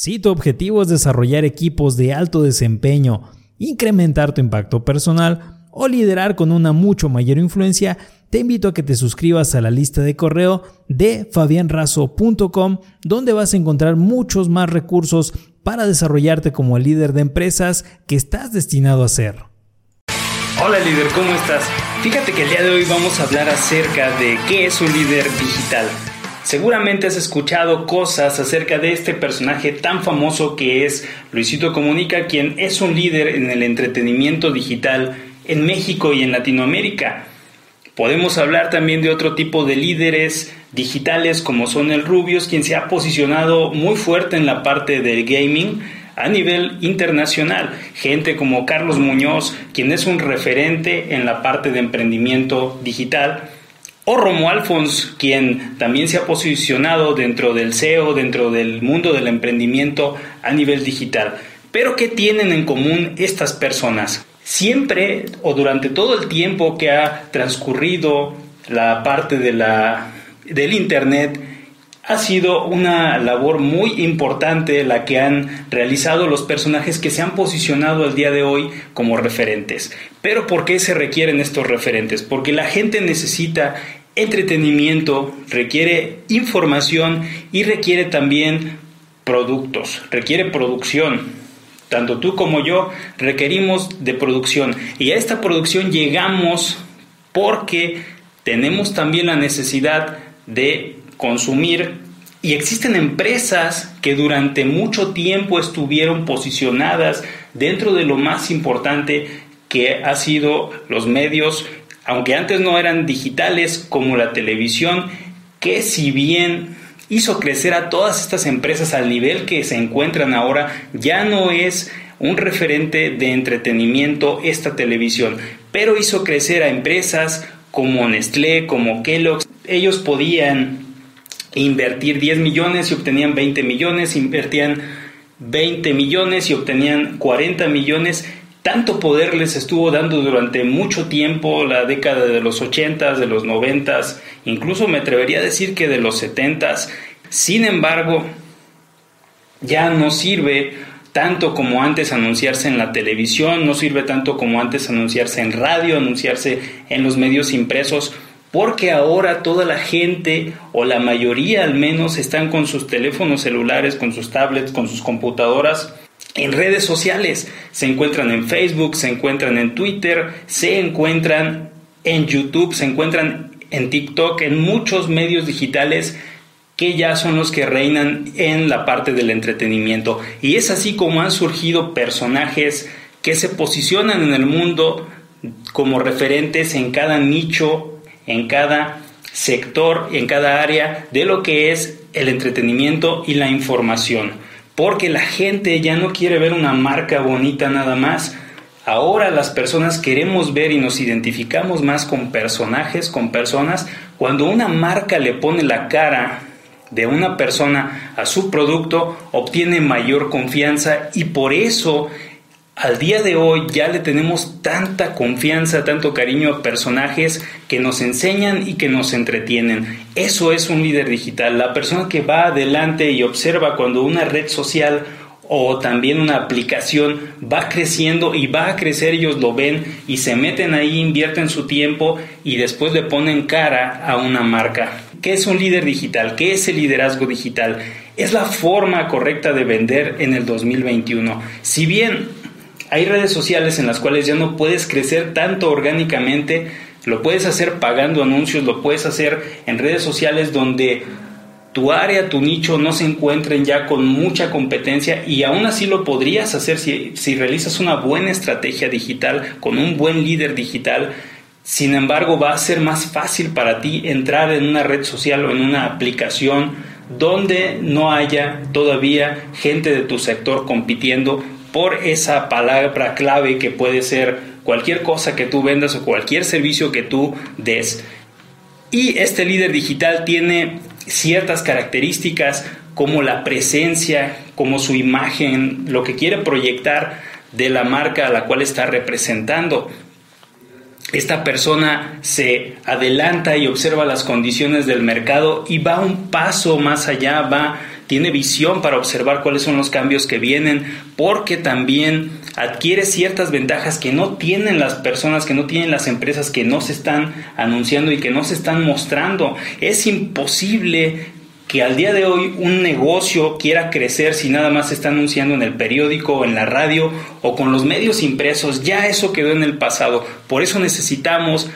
Si tu objetivo es desarrollar equipos de alto desempeño, incrementar tu impacto personal o liderar con una mucho mayor influencia, te invito a que te suscribas a la lista de correo de fabianrazo.com, donde vas a encontrar muchos más recursos para desarrollarte como el líder de empresas que estás destinado a ser. Hola líder, ¿cómo estás? Fíjate que el día de hoy vamos a hablar acerca de qué es un líder digital. Seguramente has escuchado cosas acerca de este personaje tan famoso que es Luisito Comunica, quien es un líder en el entretenimiento digital en México y en Latinoamérica. Podemos hablar también de otro tipo de líderes digitales como son el Rubius, quien se ha posicionado muy fuerte en la parte del gaming a nivel internacional. Gente como Carlos Muñoz, quien es un referente en la parte de emprendimiento digital o Romo Alfons, quien también se ha posicionado dentro del SEO, dentro del mundo del emprendimiento a nivel digital. Pero ¿qué tienen en común estas personas? Siempre o durante todo el tiempo que ha transcurrido la parte de la, del Internet, ha sido una labor muy importante la que han realizado los personajes que se han posicionado al día de hoy como referentes. Pero ¿por qué se requieren estos referentes? Porque la gente necesita entretenimiento, requiere información y requiere también productos, requiere producción. Tanto tú como yo requerimos de producción y a esta producción llegamos porque tenemos también la necesidad de consumir y existen empresas que durante mucho tiempo estuvieron posicionadas dentro de lo más importante que ha sido los medios aunque antes no eran digitales como la televisión, que si bien hizo crecer a todas estas empresas al nivel que se encuentran ahora, ya no es un referente de entretenimiento esta televisión, pero hizo crecer a empresas como Nestlé, como Kellogg. Ellos podían invertir 10 millones y obtenían 20 millones, invertían 20 millones y obtenían 40 millones tanto poder les estuvo dando durante mucho tiempo, la década de los 80 de los 90 incluso me atrevería a decir que de los 70 Sin embargo, ya no sirve tanto como antes anunciarse en la televisión, no sirve tanto como antes anunciarse en radio, anunciarse en los medios impresos, porque ahora toda la gente, o la mayoría al menos, están con sus teléfonos celulares, con sus tablets, con sus computadoras en redes sociales. Se encuentran en Facebook, se encuentran en Twitter, se encuentran en YouTube, se encuentran en TikTok, en muchos medios digitales que ya son los que reinan en la parte del entretenimiento. Y es así como han surgido personajes que se posicionan en el mundo como referentes en cada nicho, en cada sector, en cada área de lo que es el entretenimiento y la información porque la gente ya no quiere ver una marca bonita nada más. Ahora las personas queremos ver y nos identificamos más con personajes, con personas. Cuando una marca le pone la cara de una persona a su producto, obtiene mayor confianza y por eso al día de hoy ya le tenemos tanta confianza, tanto cariño a personajes que nos enseñan y que nos entretienen. Eso es un líder digital, la persona que va adelante y observa cuando una red social o también una aplicación va creciendo y va a crecer, ellos lo ven y se meten ahí, invierten su tiempo y después le ponen cara a una marca. ¿Qué es un líder digital? ¿Qué es el liderazgo digital? Es la forma correcta de vender en el 2021. Si bien hay redes sociales en las cuales ya no puedes crecer tanto orgánicamente, lo puedes hacer pagando anuncios, lo puedes hacer en redes sociales donde tu área, tu nicho no se encuentren ya con mucha competencia y aún así lo podrías hacer si, si realizas una buena estrategia digital con un buen líder digital. Sin embargo, va a ser más fácil para ti entrar en una red social o en una aplicación donde no haya todavía gente de tu sector compitiendo por esa palabra clave que puede ser cualquier cosa que tú vendas o cualquier servicio que tú des. Y este líder digital tiene ciertas características como la presencia, como su imagen, lo que quiere proyectar de la marca a la cual está representando. Esta persona se adelanta y observa las condiciones del mercado y va un paso más allá, va tiene visión para observar cuáles son los cambios que vienen, porque también adquiere ciertas ventajas que no tienen las personas, que no tienen las empresas que no se están anunciando y que no se están mostrando. Es imposible que al día de hoy un negocio quiera crecer si nada más se está anunciando en el periódico o en la radio o con los medios impresos, ya eso quedó en el pasado. Por eso necesitamos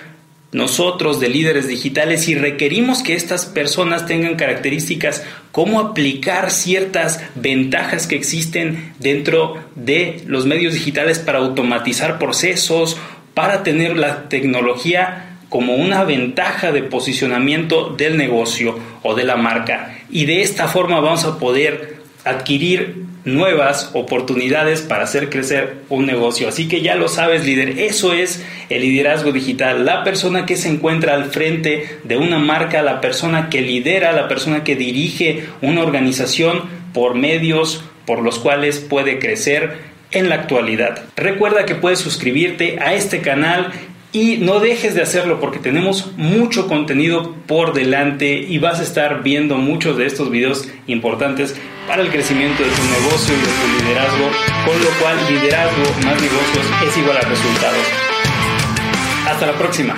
nosotros de líderes digitales y requerimos que estas personas tengan características, cómo aplicar ciertas ventajas que existen dentro de los medios digitales para automatizar procesos, para tener la tecnología como una ventaja de posicionamiento del negocio o de la marca. Y de esta forma vamos a poder adquirir nuevas oportunidades para hacer crecer un negocio. Así que ya lo sabes, líder, eso es el liderazgo digital, la persona que se encuentra al frente de una marca, la persona que lidera, la persona que dirige una organización por medios por los cuales puede crecer en la actualidad. Recuerda que puedes suscribirte a este canal y no dejes de hacerlo porque tenemos mucho contenido por delante y vas a estar viendo muchos de estos videos importantes para el crecimiento de tu negocio y de tu liderazgo, con lo cual liderazgo más negocios es igual a resultados. Hasta la próxima.